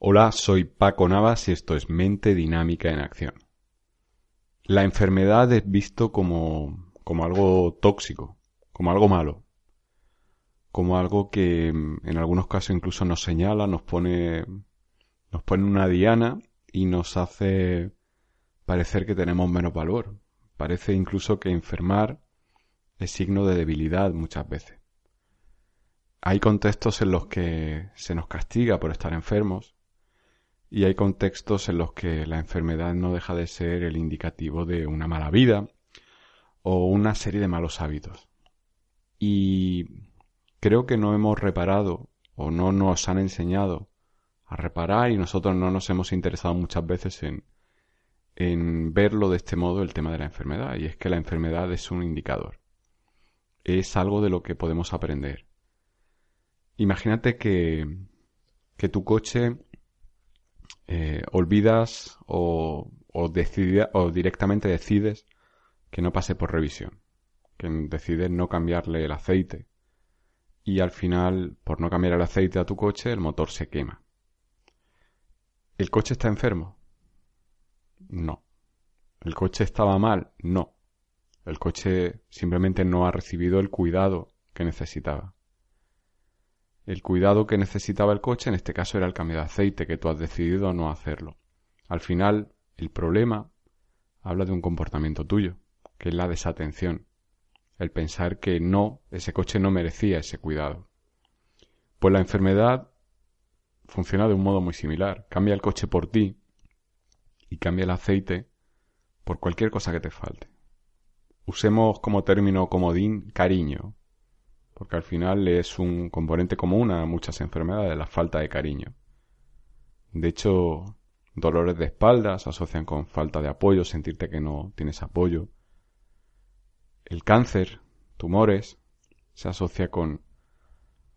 Hola, soy Paco Navas y esto es Mente Dinámica en Acción. La enfermedad es visto como, como algo tóxico, como algo malo, como algo que en algunos casos incluso nos señala, nos pone, nos pone una diana y nos hace parecer que tenemos menos valor. Parece incluso que enfermar es signo de debilidad muchas veces. Hay contextos en los que se nos castiga por estar enfermos y hay contextos en los que la enfermedad no deja de ser el indicativo de una mala vida o una serie de malos hábitos. Y creo que no hemos reparado o no nos han enseñado a reparar y nosotros no nos hemos interesado muchas veces en, en verlo de este modo el tema de la enfermedad. Y es que la enfermedad es un indicador. Es algo de lo que podemos aprender. Imagínate que, que tu coche eh, olvidas o, o, o directamente decides que no pase por revisión, que decides no cambiarle el aceite y al final, por no cambiar el aceite a tu coche, el motor se quema. ¿El coche está enfermo? No. ¿El coche estaba mal? No. El coche simplemente no ha recibido el cuidado que necesitaba. El cuidado que necesitaba el coche en este caso era el cambio de aceite, que tú has decidido no hacerlo. Al final, el problema habla de un comportamiento tuyo, que es la desatención, el pensar que no, ese coche no merecía ese cuidado. Pues la enfermedad funciona de un modo muy similar. Cambia el coche por ti y cambia el aceite por cualquier cosa que te falte. Usemos como término comodín cariño, porque al final es un componente común a muchas enfermedades, la falta de cariño. De hecho, dolores de espalda se asocian con falta de apoyo, sentirte que no tienes apoyo. El cáncer, tumores, se asocia con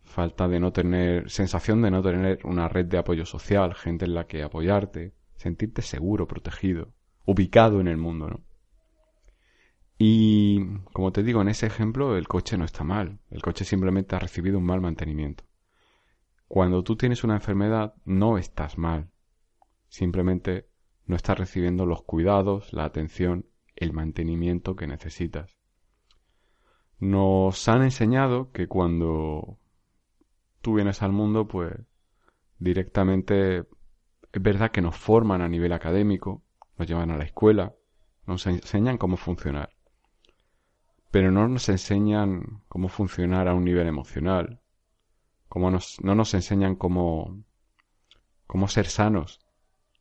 falta de no tener, sensación de no tener una red de apoyo social, gente en la que apoyarte, sentirte seguro, protegido, ubicado en el mundo, ¿no? Y como te digo, en ese ejemplo el coche no está mal, el coche simplemente ha recibido un mal mantenimiento. Cuando tú tienes una enfermedad no estás mal, simplemente no estás recibiendo los cuidados, la atención, el mantenimiento que necesitas. Nos han enseñado que cuando tú vienes al mundo, pues directamente es verdad que nos forman a nivel académico, nos llevan a la escuela, nos enseñan cómo funcionar pero no nos enseñan cómo funcionar a un nivel emocional, nos, no nos enseñan cómo, cómo ser sanos.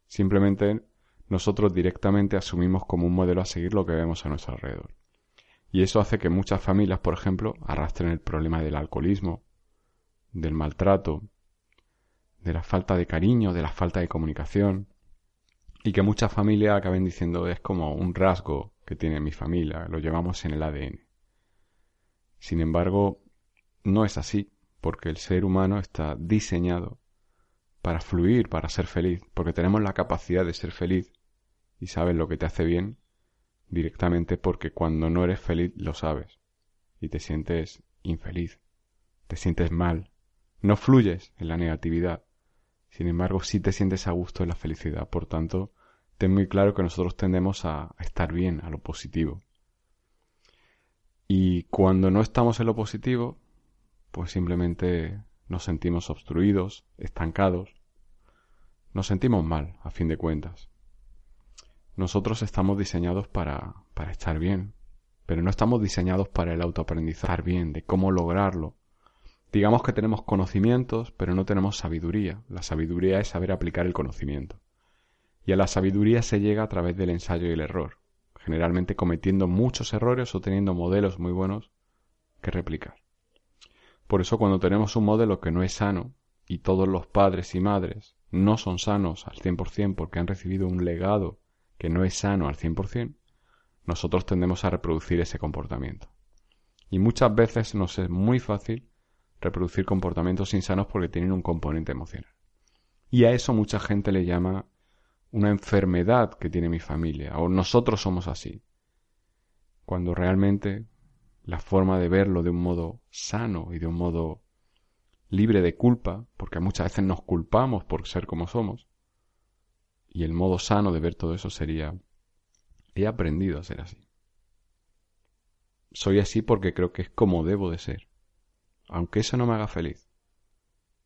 Simplemente nosotros directamente asumimos como un modelo a seguir lo que vemos a nuestro alrededor. Y eso hace que muchas familias, por ejemplo, arrastren el problema del alcoholismo, del maltrato, de la falta de cariño, de la falta de comunicación, y que muchas familias acaben diciendo es como un rasgo que tiene mi familia, lo llevamos en el ADN. Sin embargo, no es así, porque el ser humano está diseñado para fluir, para ser feliz, porque tenemos la capacidad de ser feliz y sabes lo que te hace bien directamente porque cuando no eres feliz lo sabes y te sientes infeliz, te sientes mal, no fluyes en la negatividad, sin embargo sí te sientes a gusto en la felicidad, por tanto ten muy claro que nosotros tendemos a estar bien, a lo positivo. Y cuando no estamos en lo positivo, pues simplemente nos sentimos obstruidos, estancados, nos sentimos mal, a fin de cuentas. Nosotros estamos diseñados para, para estar bien, pero no estamos diseñados para el autoaprendizaje bien, de cómo lograrlo. Digamos que tenemos conocimientos, pero no tenemos sabiduría. La sabiduría es saber aplicar el conocimiento y a la sabiduría se llega a través del ensayo y el error, generalmente cometiendo muchos errores o teniendo modelos muy buenos que replicar. Por eso cuando tenemos un modelo que no es sano, y todos los padres y madres no son sanos al 100% porque han recibido un legado que no es sano al 100%, nosotros tendemos a reproducir ese comportamiento. Y muchas veces nos es muy fácil reproducir comportamientos insanos porque tienen un componente emocional. Y a eso mucha gente le llama una enfermedad que tiene mi familia, o nosotros somos así. Cuando realmente la forma de verlo de un modo sano y de un modo libre de culpa, porque muchas veces nos culpamos por ser como somos, y el modo sano de ver todo eso sería, he aprendido a ser así. Soy así porque creo que es como debo de ser, aunque eso no me haga feliz.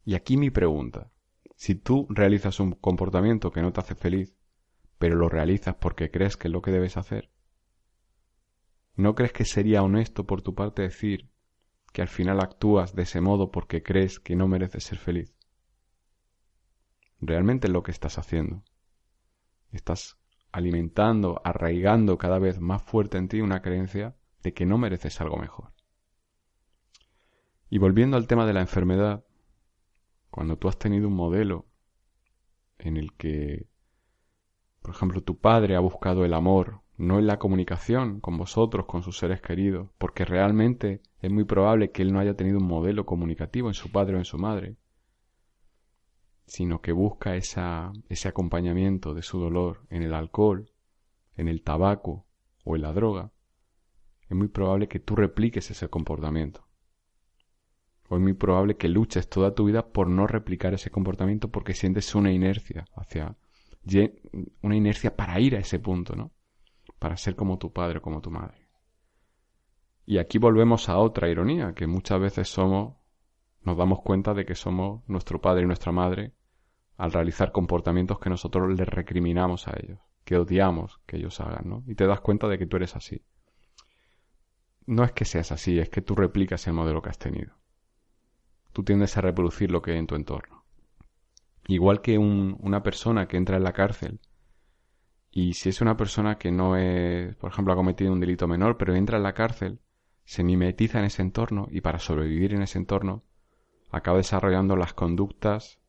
Y aquí mi pregunta, si tú realizas un comportamiento que no te hace feliz, pero lo realizas porque crees que es lo que debes hacer, ¿no crees que sería honesto por tu parte decir, que al final actúas de ese modo porque crees que no mereces ser feliz. Realmente es lo que estás haciendo. Estás alimentando, arraigando cada vez más fuerte en ti una creencia de que no mereces algo mejor. Y volviendo al tema de la enfermedad, cuando tú has tenido un modelo en el que, por ejemplo, tu padre ha buscado el amor no en la comunicación con vosotros, con sus seres queridos, porque realmente es muy probable que él no haya tenido un modelo comunicativo en su padre o en su madre, sino que busca esa, ese acompañamiento de su dolor en el alcohol, en el tabaco o en la droga, es muy probable que tú repliques ese comportamiento. Es muy probable que luches toda tu vida por no replicar ese comportamiento porque sientes una inercia hacia una inercia para ir a ese punto, ¿no? para ser como tu padre o como tu madre. Y aquí volvemos a otra ironía, que muchas veces somos, nos damos cuenta de que somos nuestro padre y nuestra madre al realizar comportamientos que nosotros les recriminamos a ellos, que odiamos que ellos hagan, ¿no? Y te das cuenta de que tú eres así. No es que seas así, es que tú replicas el modelo que has tenido. Tú tiendes a reproducir lo que hay en tu entorno. Igual que una persona que entra en la cárcel y si es una persona que no es, por ejemplo, ha cometido un delito menor, pero entra en la cárcel, se mimetiza en ese entorno y para sobrevivir en ese entorno acaba desarrollando las conductas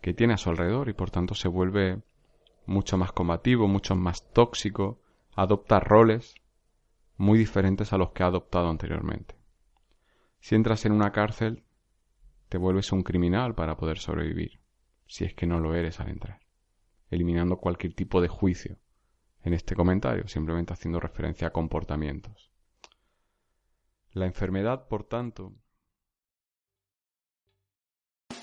que tiene a su alrededor y por tanto se vuelve mucho más combativo, mucho más tóxico, adopta roles muy diferentes a los que ha adoptado anteriormente. Si entras en una cárcel, te vuelves un criminal para poder sobrevivir, si es que no lo eres al entrar eliminando cualquier tipo de juicio en este comentario, simplemente haciendo referencia a comportamientos. La enfermedad, por tanto...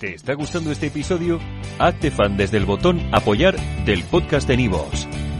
¿Te está gustando este episodio? Hazte fan desde el botón apoyar del podcast de Nivos.